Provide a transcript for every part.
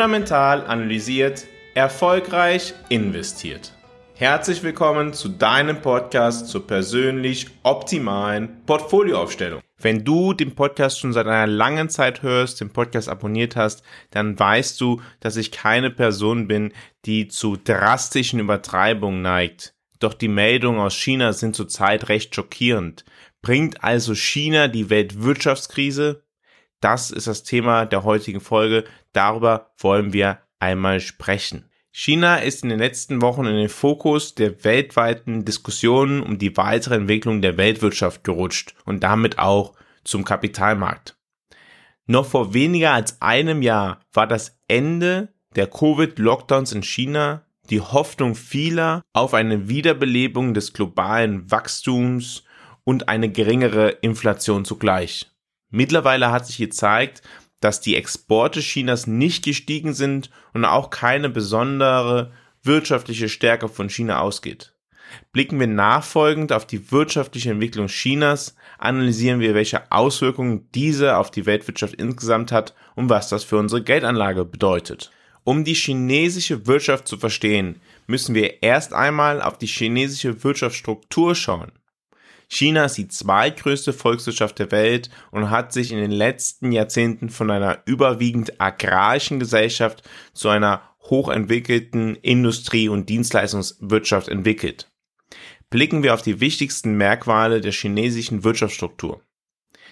fundamental analysiert, erfolgreich investiert. Herzlich willkommen zu deinem Podcast zur persönlich optimalen Portfolioaufstellung. Wenn du den Podcast schon seit einer langen Zeit hörst, den Podcast abonniert hast, dann weißt du, dass ich keine Person bin, die zu drastischen Übertreibungen neigt. Doch die Meldungen aus China sind zurzeit recht schockierend. Bringt also China die Weltwirtschaftskrise? Das ist das Thema der heutigen Folge. Darüber wollen wir einmal sprechen. China ist in den letzten Wochen in den Fokus der weltweiten Diskussionen um die weitere Entwicklung der Weltwirtschaft gerutscht und damit auch zum Kapitalmarkt. Noch vor weniger als einem Jahr war das Ende der Covid-Lockdowns in China die Hoffnung vieler auf eine Wiederbelebung des globalen Wachstums und eine geringere Inflation zugleich. Mittlerweile hat sich gezeigt, dass die Exporte Chinas nicht gestiegen sind und auch keine besondere wirtschaftliche Stärke von China ausgeht. Blicken wir nachfolgend auf die wirtschaftliche Entwicklung Chinas, analysieren wir, welche Auswirkungen diese auf die Weltwirtschaft insgesamt hat und was das für unsere Geldanlage bedeutet. Um die chinesische Wirtschaft zu verstehen, müssen wir erst einmal auf die chinesische Wirtschaftsstruktur schauen. China ist die zweitgrößte Volkswirtschaft der Welt und hat sich in den letzten Jahrzehnten von einer überwiegend agrarischen Gesellschaft zu einer hochentwickelten Industrie- und Dienstleistungswirtschaft entwickelt. Blicken wir auf die wichtigsten Merkmale der chinesischen Wirtschaftsstruktur.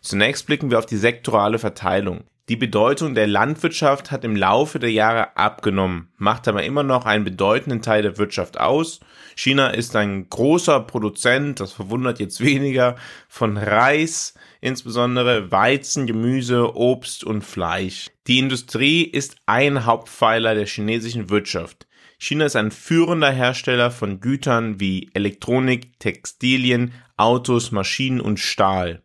Zunächst blicken wir auf die sektorale Verteilung. Die Bedeutung der Landwirtschaft hat im Laufe der Jahre abgenommen, macht aber immer noch einen bedeutenden Teil der Wirtschaft aus. China ist ein großer Produzent, das verwundert jetzt weniger, von Reis, insbesondere Weizen, Gemüse, Obst und Fleisch. Die Industrie ist ein Hauptpfeiler der chinesischen Wirtschaft. China ist ein führender Hersteller von Gütern wie Elektronik, Textilien, Autos, Maschinen und Stahl.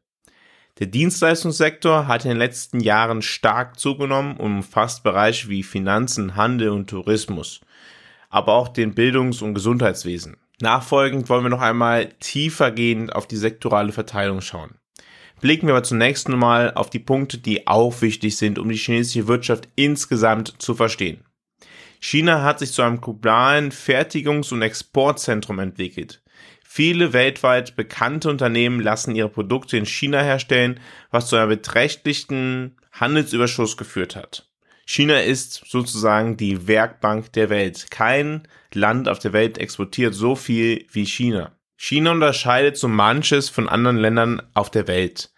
Der Dienstleistungssektor hat in den letzten Jahren stark zugenommen und umfasst Bereiche wie Finanzen, Handel und Tourismus, aber auch den Bildungs- und Gesundheitswesen. Nachfolgend wollen wir noch einmal tiefergehend auf die sektorale Verteilung schauen. Blicken wir aber zunächst einmal auf die Punkte, die auch wichtig sind, um die chinesische Wirtschaft insgesamt zu verstehen. China hat sich zu einem globalen Fertigungs- und Exportzentrum entwickelt. Viele weltweit bekannte Unternehmen lassen ihre Produkte in China herstellen, was zu einem beträchtlichen Handelsüberschuss geführt hat. China ist sozusagen die Werkbank der Welt. Kein Land auf der Welt exportiert so viel wie China. China unterscheidet so manches von anderen Ländern auf der Welt.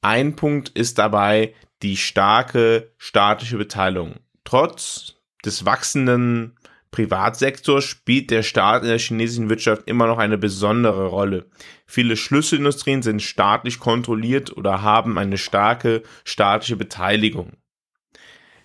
Ein Punkt ist dabei die starke staatliche Beteiligung. Trotz des wachsenden Privatsektor spielt der Staat in der chinesischen Wirtschaft immer noch eine besondere Rolle. Viele Schlüsselindustrien sind staatlich kontrolliert oder haben eine starke staatliche Beteiligung.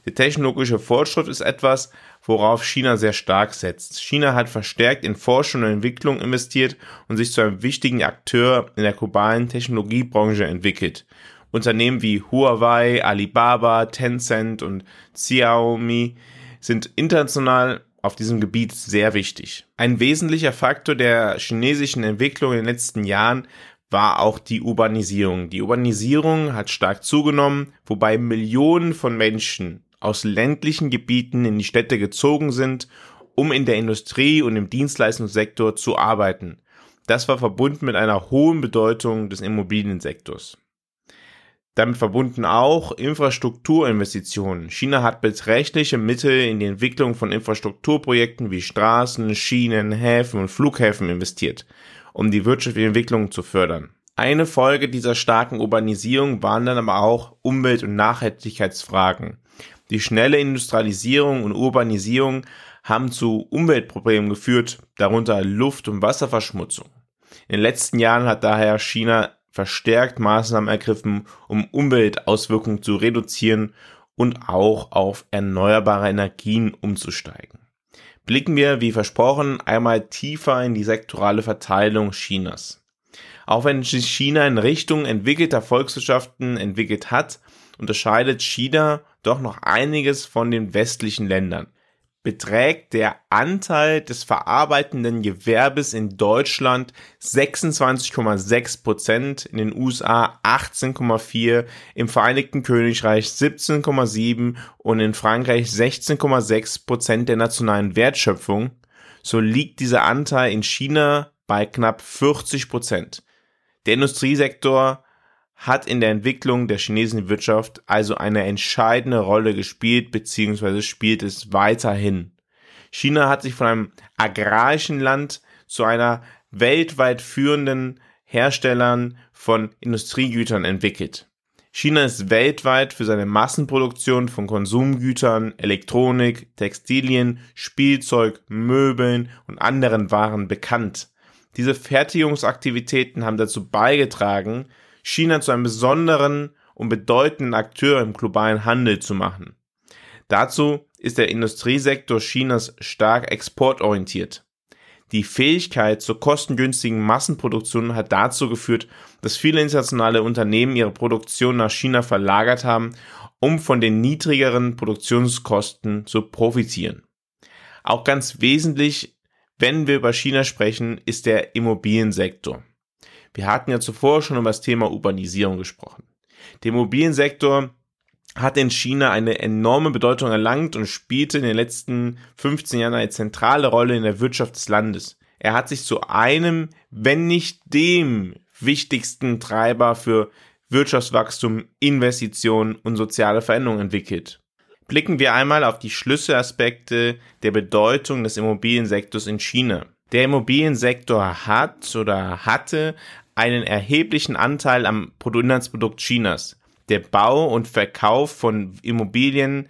Der technologische Fortschritt ist etwas, worauf China sehr stark setzt. China hat verstärkt in Forschung und Entwicklung investiert und sich zu einem wichtigen Akteur in der globalen Technologiebranche entwickelt. Unternehmen wie Huawei, Alibaba, Tencent und Xiaomi sind international auf diesem Gebiet sehr wichtig. Ein wesentlicher Faktor der chinesischen Entwicklung in den letzten Jahren war auch die Urbanisierung. Die Urbanisierung hat stark zugenommen, wobei Millionen von Menschen aus ländlichen Gebieten in die Städte gezogen sind, um in der Industrie und im Dienstleistungssektor zu arbeiten. Das war verbunden mit einer hohen Bedeutung des Immobiliensektors. Damit verbunden auch Infrastrukturinvestitionen. China hat beträchtliche Mittel in die Entwicklung von Infrastrukturprojekten wie Straßen, Schienen, Häfen und Flughäfen investiert, um die wirtschaftliche Entwicklung zu fördern. Eine Folge dieser starken Urbanisierung waren dann aber auch Umwelt- und Nachhaltigkeitsfragen. Die schnelle Industrialisierung und Urbanisierung haben zu Umweltproblemen geführt, darunter Luft- und Wasserverschmutzung. In den letzten Jahren hat daher China verstärkt Maßnahmen ergriffen, um Umweltauswirkungen zu reduzieren und auch auf erneuerbare Energien umzusteigen. Blicken wir, wie versprochen, einmal tiefer in die sektorale Verteilung Chinas. Auch wenn sich China in Richtung entwickelter Volkswirtschaften entwickelt hat, unterscheidet China doch noch einiges von den westlichen Ländern. Beträgt der Anteil des verarbeitenden Gewerbes in Deutschland 26,6 Prozent, in den USA 18,4, im Vereinigten Königreich 17,7 und in Frankreich 16,6 Prozent der nationalen Wertschöpfung, so liegt dieser Anteil in China bei knapp 40 Prozent. Der Industriesektor hat in der Entwicklung der chinesischen Wirtschaft also eine entscheidende Rolle gespielt bzw. spielt es weiterhin. China hat sich von einem agrarischen Land zu einer weltweit führenden Herstellern von Industriegütern entwickelt. China ist weltweit für seine Massenproduktion von Konsumgütern, Elektronik, Textilien, Spielzeug, Möbeln und anderen Waren bekannt. Diese Fertigungsaktivitäten haben dazu beigetragen, China zu einem besonderen und bedeutenden Akteur im globalen Handel zu machen. Dazu ist der Industriesektor Chinas stark exportorientiert. Die Fähigkeit zur kostengünstigen Massenproduktion hat dazu geführt, dass viele internationale Unternehmen ihre Produktion nach China verlagert haben, um von den niedrigeren Produktionskosten zu profitieren. Auch ganz wesentlich, wenn wir über China sprechen, ist der Immobiliensektor. Wir hatten ja zuvor schon über das Thema Urbanisierung gesprochen. Der Immobiliensektor hat in China eine enorme Bedeutung erlangt und spielte in den letzten 15 Jahren eine zentrale Rolle in der Wirtschaft des Landes. Er hat sich zu einem, wenn nicht dem wichtigsten Treiber für Wirtschaftswachstum, Investitionen und soziale Veränderungen entwickelt. Blicken wir einmal auf die Schlüsselaspekte der Bedeutung des Immobiliensektors in China. Der Immobiliensektor hat oder hatte einen erheblichen Anteil am Bruttoinlandsprodukt Chinas. Der Bau und Verkauf von Immobilien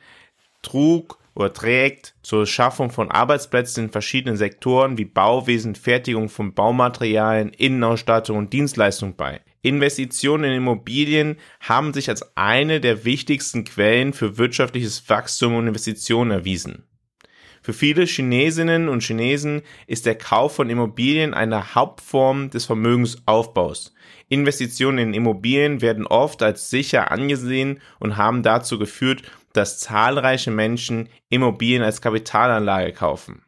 trug oder trägt zur Schaffung von Arbeitsplätzen in verschiedenen Sektoren wie Bauwesen, Fertigung von Baumaterialien, Innenausstattung und Dienstleistung bei. Investitionen in Immobilien haben sich als eine der wichtigsten Quellen für wirtschaftliches Wachstum und Investitionen erwiesen. Für viele Chinesinnen und Chinesen ist der Kauf von Immobilien eine Hauptform des Vermögensaufbaus. Investitionen in Immobilien werden oft als sicher angesehen und haben dazu geführt, dass zahlreiche Menschen Immobilien als Kapitalanlage kaufen.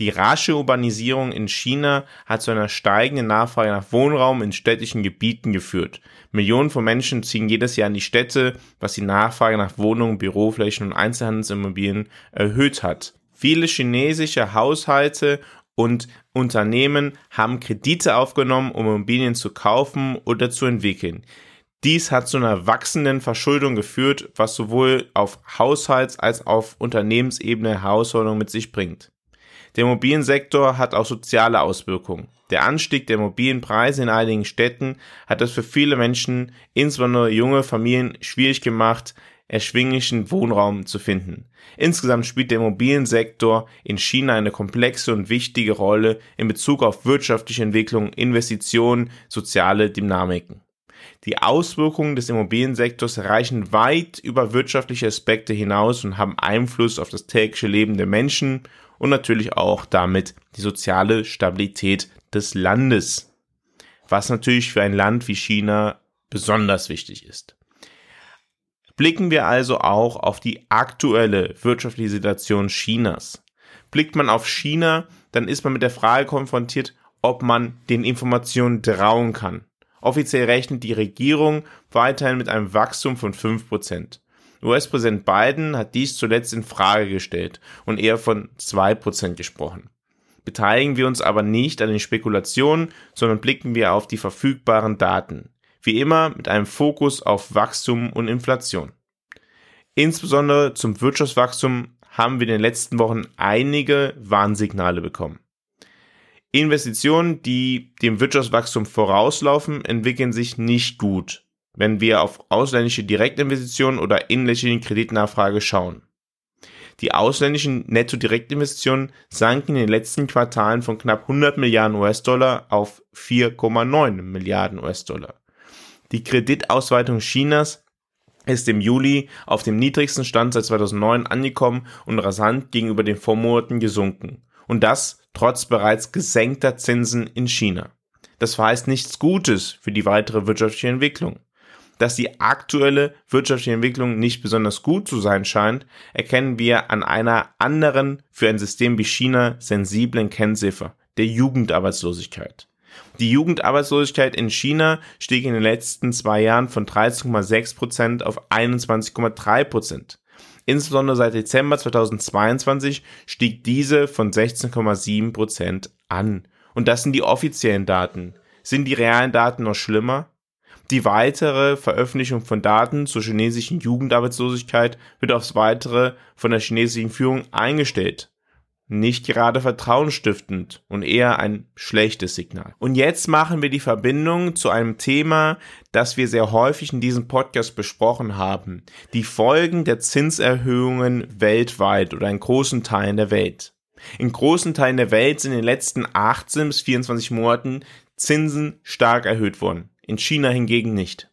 Die rasche Urbanisierung in China hat zu einer steigenden Nachfrage nach Wohnraum in städtischen Gebieten geführt. Millionen von Menschen ziehen jedes Jahr in die Städte, was die Nachfrage nach Wohnungen, Büroflächen und Einzelhandelsimmobilien erhöht hat. Viele chinesische Haushalte und Unternehmen haben Kredite aufgenommen, um Immobilien zu kaufen oder zu entwickeln. Dies hat zu einer wachsenden Verschuldung geführt, was sowohl auf Haushalts- als auch auf Unternehmensebene Herausforderungen mit sich bringt. Der Immobiliensektor hat auch soziale Auswirkungen. Der Anstieg der Immobilienpreise in einigen Städten hat es für viele Menschen, insbesondere junge Familien, schwierig gemacht, erschwinglichen Wohnraum zu finden. Insgesamt spielt der Immobiliensektor in China eine komplexe und wichtige Rolle in Bezug auf wirtschaftliche Entwicklung, Investitionen, soziale Dynamiken. Die Auswirkungen des Immobiliensektors reichen weit über wirtschaftliche Aspekte hinaus und haben Einfluss auf das tägliche Leben der Menschen und natürlich auch damit die soziale Stabilität des Landes. Was natürlich für ein Land wie China besonders wichtig ist. Blicken wir also auch auf die aktuelle wirtschaftliche Situation Chinas. Blickt man auf China, dann ist man mit der Frage konfrontiert, ob man den Informationen trauen kann. Offiziell rechnet die Regierung weiterhin mit einem Wachstum von 5%. US-Präsident Biden hat dies zuletzt in Frage gestellt und eher von 2% gesprochen. Beteiligen wir uns aber nicht an den Spekulationen, sondern blicken wir auf die verfügbaren Daten. Wie immer mit einem Fokus auf Wachstum und Inflation. Insbesondere zum Wirtschaftswachstum haben wir in den letzten Wochen einige Warnsignale bekommen. Investitionen, die dem Wirtschaftswachstum vorauslaufen, entwickeln sich nicht gut, wenn wir auf ausländische Direktinvestitionen oder inländische Kreditnachfrage schauen. Die ausländischen Netto-Direktinvestitionen sanken in den letzten Quartalen von knapp 100 Milliarden US-Dollar auf 4,9 Milliarden US-Dollar. Die Kreditausweitung Chinas ist im Juli auf dem niedrigsten Stand seit 2009 angekommen und rasant gegenüber den Vormonaten gesunken. Und das trotz bereits gesenkter Zinsen in China. Das verheißt nichts Gutes für die weitere wirtschaftliche Entwicklung. Dass die aktuelle wirtschaftliche Entwicklung nicht besonders gut zu sein scheint, erkennen wir an einer anderen, für ein System wie China sensiblen Kennziffer, der Jugendarbeitslosigkeit. Die Jugendarbeitslosigkeit in China stieg in den letzten zwei Jahren von 13,6 Prozent auf 21,3 Prozent. Insbesondere seit Dezember 2022 stieg diese von 16,7 Prozent an. Und das sind die offiziellen Daten. Sind die realen Daten noch schlimmer? Die weitere Veröffentlichung von Daten zur chinesischen Jugendarbeitslosigkeit wird aufs weitere von der chinesischen Führung eingestellt nicht gerade vertrauensstiftend und eher ein schlechtes Signal. Und jetzt machen wir die Verbindung zu einem Thema, das wir sehr häufig in diesem Podcast besprochen haben. Die Folgen der Zinserhöhungen weltweit oder in großen Teilen der Welt. In großen Teilen der Welt sind in den letzten 18 bis 24 Monaten Zinsen stark erhöht worden. In China hingegen nicht.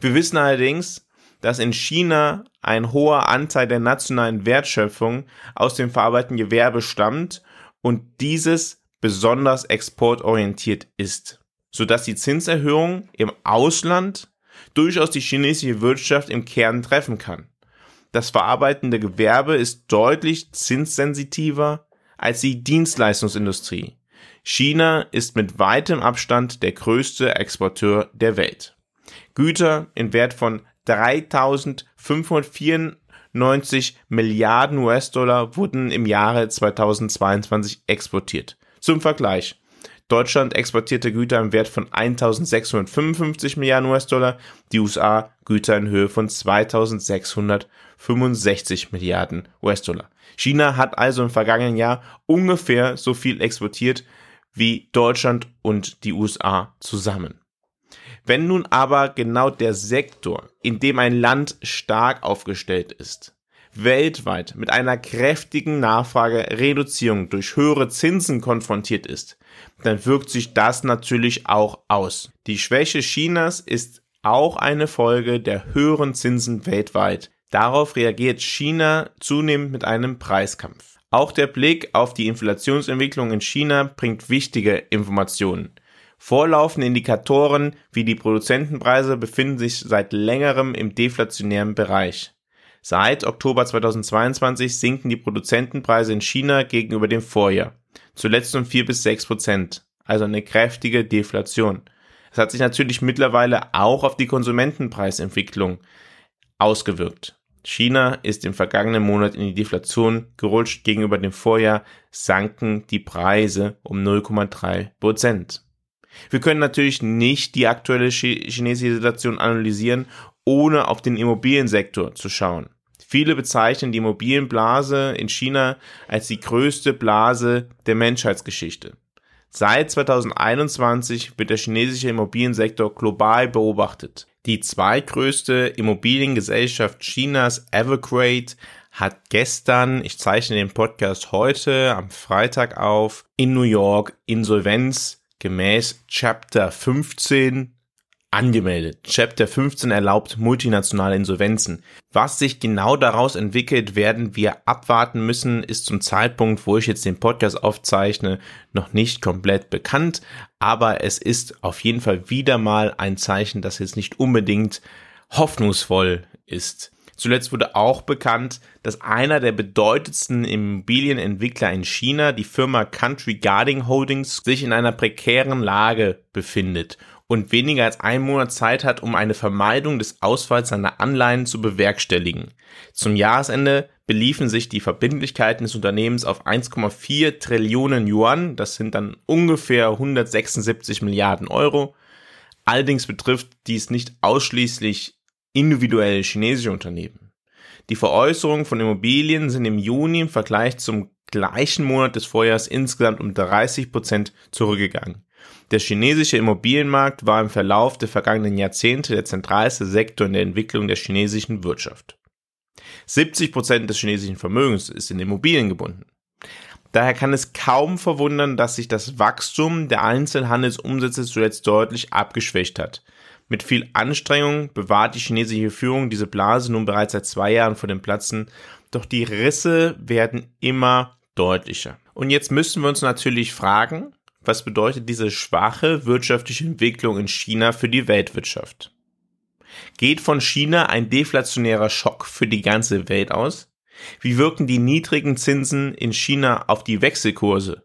Wir wissen allerdings, dass in China ein hoher Anteil der nationalen Wertschöpfung aus dem verarbeitenden Gewerbe stammt und dieses besonders exportorientiert ist, sodass die Zinserhöhung im Ausland durchaus die chinesische Wirtschaft im Kern treffen kann. Das verarbeitende Gewerbe ist deutlich zinssensitiver als die Dienstleistungsindustrie. China ist mit weitem Abstand der größte Exporteur der Welt. Güter in Wert von 3594 Milliarden US-Dollar wurden im Jahre 2022 exportiert. Zum Vergleich. Deutschland exportierte Güter im Wert von 1655 Milliarden US-Dollar, die USA Güter in Höhe von 2665 Milliarden US-Dollar. China hat also im vergangenen Jahr ungefähr so viel exportiert wie Deutschland und die USA zusammen. Wenn nun aber genau der Sektor, in dem ein Land stark aufgestellt ist, weltweit mit einer kräftigen Nachfragereduzierung durch höhere Zinsen konfrontiert ist, dann wirkt sich das natürlich auch aus. Die Schwäche Chinas ist auch eine Folge der höheren Zinsen weltweit. Darauf reagiert China zunehmend mit einem Preiskampf. Auch der Blick auf die Inflationsentwicklung in China bringt wichtige Informationen. Vorlaufende Indikatoren wie die Produzentenpreise befinden sich seit längerem im deflationären Bereich. Seit Oktober 2022 sinken die Produzentenpreise in China gegenüber dem Vorjahr, zuletzt um 4 bis 6 Prozent, also eine kräftige Deflation. Es hat sich natürlich mittlerweile auch auf die Konsumentenpreisentwicklung ausgewirkt. China ist im vergangenen Monat in die Deflation gerutscht. Gegenüber dem Vorjahr sanken die Preise um 0,3 Prozent. Wir können natürlich nicht die aktuelle chinesische Situation analysieren, ohne auf den Immobiliensektor zu schauen. Viele bezeichnen die Immobilienblase in China als die größte Blase der Menschheitsgeschichte. Seit 2021 wird der chinesische Immobiliensektor global beobachtet. Die zweitgrößte Immobiliengesellschaft Chinas, Evergrande, hat gestern, ich zeichne den Podcast heute am Freitag auf, in New York Insolvenz gemäß Chapter 15 angemeldet. Chapter 15 erlaubt multinationale Insolvenzen. Was sich genau daraus entwickelt, werden wir abwarten müssen, ist zum Zeitpunkt, wo ich jetzt den Podcast aufzeichne, noch nicht komplett bekannt, aber es ist auf jeden Fall wieder mal ein Zeichen, das jetzt nicht unbedingt hoffnungsvoll ist. Zuletzt wurde auch bekannt, dass einer der bedeutendsten Immobilienentwickler in China, die Firma Country Guarding Holdings, sich in einer prekären Lage befindet und weniger als einen Monat Zeit hat, um eine Vermeidung des Ausfalls seiner Anleihen zu bewerkstelligen. Zum Jahresende beliefen sich die Verbindlichkeiten des Unternehmens auf 1,4 Trillionen Yuan, das sind dann ungefähr 176 Milliarden Euro. Allerdings betrifft dies nicht ausschließlich individuelle chinesische Unternehmen. Die Veräußerungen von Immobilien sind im Juni im Vergleich zum gleichen Monat des Vorjahres insgesamt um 30 Prozent zurückgegangen. Der chinesische Immobilienmarkt war im Verlauf der vergangenen Jahrzehnte der zentralste Sektor in der Entwicklung der chinesischen Wirtschaft. 70 Prozent des chinesischen Vermögens ist in Immobilien gebunden. Daher kann es kaum verwundern, dass sich das Wachstum der Einzelhandelsumsätze zuletzt deutlich abgeschwächt hat. Mit viel Anstrengung bewahrt die chinesische Führung diese Blase nun bereits seit zwei Jahren vor dem Platzen, doch die Risse werden immer deutlicher. Und jetzt müssen wir uns natürlich fragen, was bedeutet diese schwache wirtschaftliche Entwicklung in China für die Weltwirtschaft? Geht von China ein deflationärer Schock für die ganze Welt aus? Wie wirken die niedrigen Zinsen in China auf die Wechselkurse?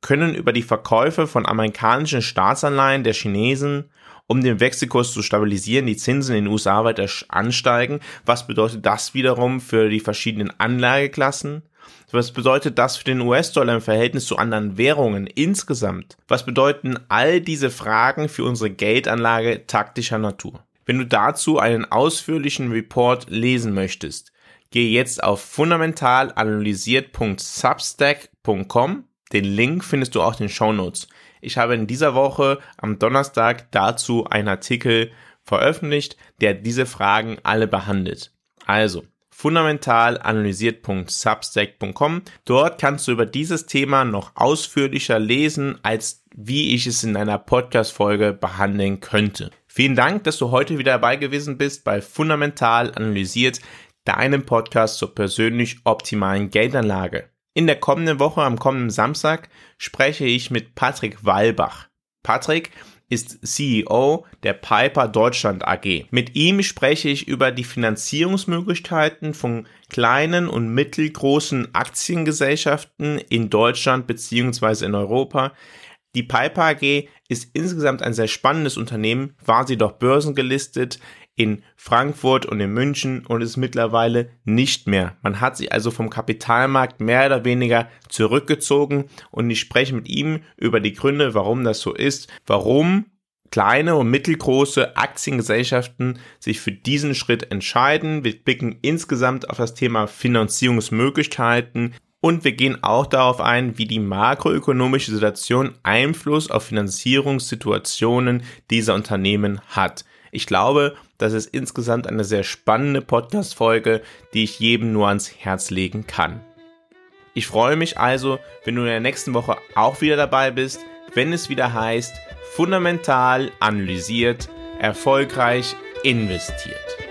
Können über die Verkäufe von amerikanischen Staatsanleihen der Chinesen, um den Wechselkurs zu stabilisieren, die Zinsen in den USA weiter ansteigen? Was bedeutet das wiederum für die verschiedenen Anlageklassen? Was bedeutet das für den US-Dollar im Verhältnis zu anderen Währungen insgesamt? Was bedeuten all diese Fragen für unsere Geldanlage taktischer Natur? Wenn du dazu einen ausführlichen Report lesen möchtest, gehe jetzt auf fundamentalanalysiert.substack.com. Den Link findest du auch in den Show Notes. Ich habe in dieser Woche am Donnerstag dazu einen Artikel veröffentlicht, der diese Fragen alle behandelt. Also, fundamentalanalysiert.substack.com. Dort kannst du über dieses Thema noch ausführlicher lesen, als wie ich es in einer Podcast-Folge behandeln könnte. Vielen Dank, dass du heute wieder dabei gewesen bist bei Fundamental Analysiert, deinem Podcast zur persönlich optimalen Geldanlage. In der kommenden Woche, am kommenden Samstag, spreche ich mit Patrick Walbach. Patrick ist CEO der Piper Deutschland AG. Mit ihm spreche ich über die Finanzierungsmöglichkeiten von kleinen und mittelgroßen Aktiengesellschaften in Deutschland beziehungsweise in Europa, die Piper AG ist insgesamt ein sehr spannendes Unternehmen, war sie doch börsengelistet in Frankfurt und in München und ist mittlerweile nicht mehr. Man hat sich also vom Kapitalmarkt mehr oder weniger zurückgezogen und ich spreche mit ihm über die Gründe, warum das so ist, warum kleine und mittelgroße Aktiengesellschaften sich für diesen Schritt entscheiden. Wir blicken insgesamt auf das Thema Finanzierungsmöglichkeiten, und wir gehen auch darauf ein, wie die makroökonomische Situation Einfluss auf Finanzierungssituationen dieser Unternehmen hat. Ich glaube, das ist insgesamt eine sehr spannende Podcast-Folge, die ich jedem nur ans Herz legen kann. Ich freue mich also, wenn du in der nächsten Woche auch wieder dabei bist, wenn es wieder heißt, fundamental analysiert, erfolgreich investiert.